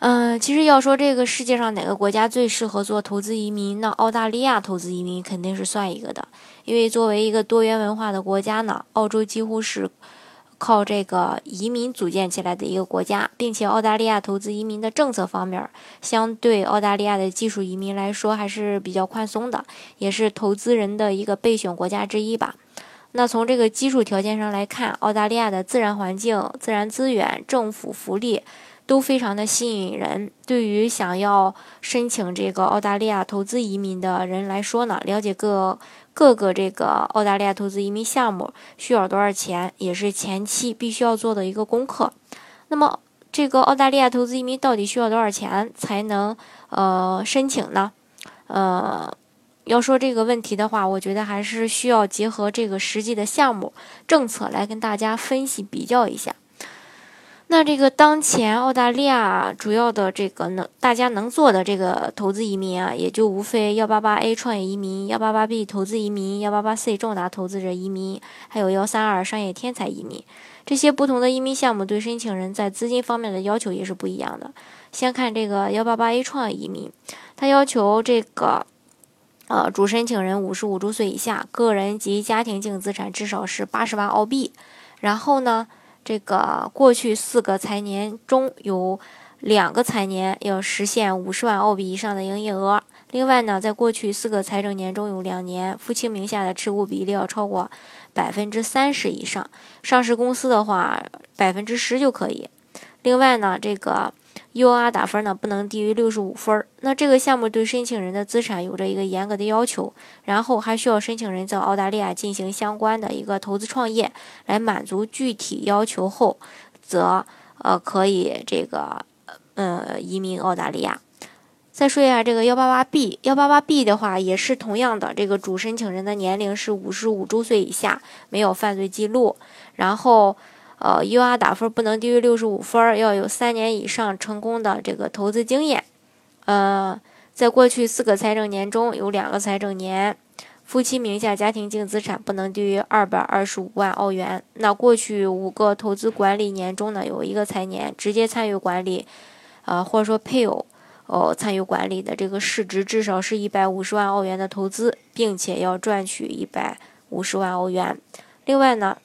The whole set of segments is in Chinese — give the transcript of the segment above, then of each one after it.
嗯，其实要说这个世界上哪个国家最适合做投资移民，那澳大利亚投资移民肯定是算一个的。因为作为一个多元文化的国家呢，澳洲几乎是靠这个移民组建起来的一个国家，并且澳大利亚投资移民的政策方面，相对澳大利亚的技术移民来说还是比较宽松的，也是投资人的一个备选国家之一吧。那从这个基础条件上来看，澳大利亚的自然环境、自然资源、政府福利。都非常的吸引人。对于想要申请这个澳大利亚投资移民的人来说呢，了解各各个这个澳大利亚投资移民项目需要多少钱，也是前期必须要做的一个功课。那么，这个澳大利亚投资移民到底需要多少钱才能呃申请呢？呃，要说这个问题的话，我觉得还是需要结合这个实际的项目政策来跟大家分析比较一下。那这个当前澳大利亚主要的这个能大家能做的这个投资移民啊，也就无非幺八八 A 创业移民、幺八八 B 投资移民、幺八八 C 重大投资者移民，还有幺三二商业天才移民。这些不同的移民项目对申请人在资金方面的要求也是不一样的。先看这个幺八八 A 创业移民，它要求这个呃主申请人五十五周岁以下，个人及家庭净资产至少是八十万澳币，然后呢。这个过去四个财年中有两个财年要实现五十万澳币以上的营业额。另外呢，在过去四个财政年中有两年夫妻名下的持股比例要超过百分之三十以上。上市公司的话，百分之十就可以。另外呢，这个。UR 打分呢不能低于六十五分。那这个项目对申请人的资产有着一个严格的要求，然后还需要申请人在澳大利亚进行相关的一个投资创业，来满足具体要求后，则呃可以这个呃移民澳大利亚。再说一下这个幺八八 B，幺八八 B 的话也是同样的，这个主申请人的年龄是五十五周岁以下，没有犯罪记录，然后。呃，UR 打分不能低于六十五分，要有三年以上成功的这个投资经验。呃，在过去四个财政年中有两个财政年，夫妻名下家庭净资产不能低于二百二十五万澳元。那过去五个投资管理年中呢，有一个财年直接参与管理，呃，或者说配偶哦参与管理的这个市值至少是一百五十万澳元的投资，并且要赚取一百五十万澳元。另外呢。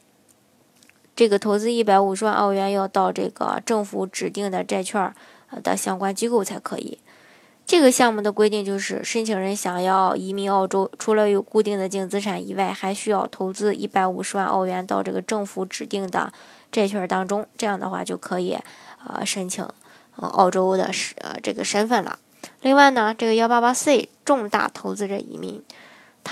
这个投资一百五十万澳元要到这个政府指定的债券的相关机构才可以。这个项目的规定就是，申请人想要移民澳洲，除了有固定的净资产以外，还需要投资一百五十万澳元到这个政府指定的债券当中，这样的话就可以呃申请澳洲的呃这个身份了。另外呢，这个幺八八 C 重大投资者移民。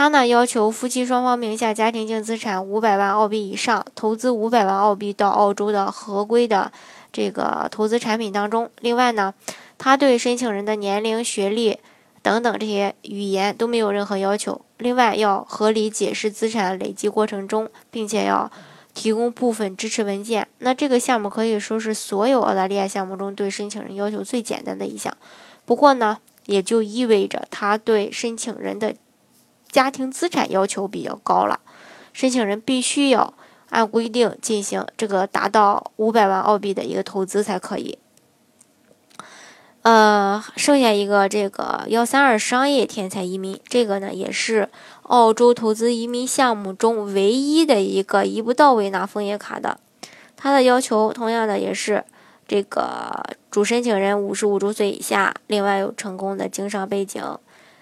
他呢要求夫妻双方名下家庭净资产五百万澳币以上，投资五百万澳币到澳洲的合规的这个投资产品当中。另外呢，他对申请人的年龄、学历等等这些语言都没有任何要求。另外要合理解释资产累积过程中，并且要提供部分支持文件。那这个项目可以说是所有澳大利亚项目中对申请人要求最简单的一项。不过呢，也就意味着他对申请人的。家庭资产要求比较高了，申请人必须要按规定进行这个达到五百万澳币的一个投资才可以。呃，剩下一个这个幺三二商业天才移民，这个呢也是澳洲投资移民项目中唯一的一个一步到位拿枫叶卡的。它的要求同样的也是这个主申请人五十五周岁以下，另外有成功的经商背景，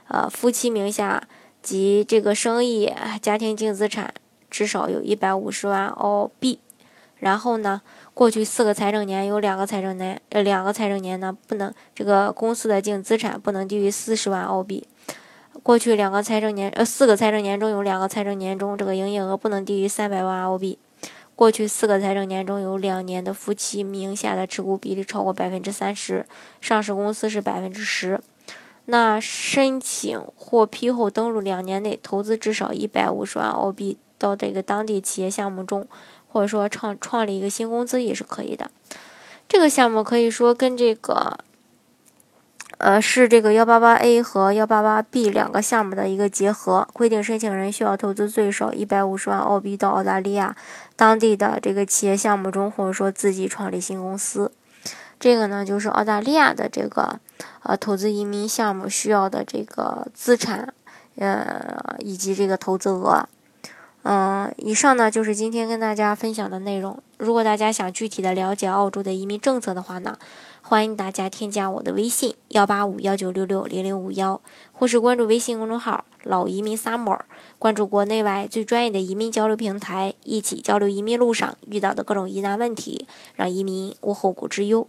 呃，夫妻名下。及这个生意家庭净资产至少有一百五十万澳币，然后呢，过去四个财政年有两个财政年，呃，两个财政年呢不能这个公司的净资产不能低于四十万澳币。过去两个财政年，呃，四个财政年中有两个财政年中这个营业额不能低于三百万澳币。过去四个财政年中有两年的夫妻名下的持股比例超过百分之三十，上市公司是百分之十。那申请获批后登陆两年内投资至少一百五十万澳币到这个当地企业项目中，或者说创创立一个新公司也是可以的。这个项目可以说跟这个，呃，是这个幺八八 A 和幺八八 B 两个项目的一个结合，规定申请人需要投资最少一百五十万澳币到澳大利亚当地的这个企业项目中，或者说自己创立新公司。这个呢，就是澳大利亚的这个呃投资移民项目需要的这个资产，呃以及这个投资额。嗯，以上呢就是今天跟大家分享的内容。如果大家想具体的了解澳洲的移民政策的话呢，欢迎大家添加我的微信幺八五幺九六六零零五幺，或是关注微信公众号“老移民 summer”，关注国内外最专业的移民交流平台，一起交流移民路上遇到的各种疑难问题，让移民无后顾之忧。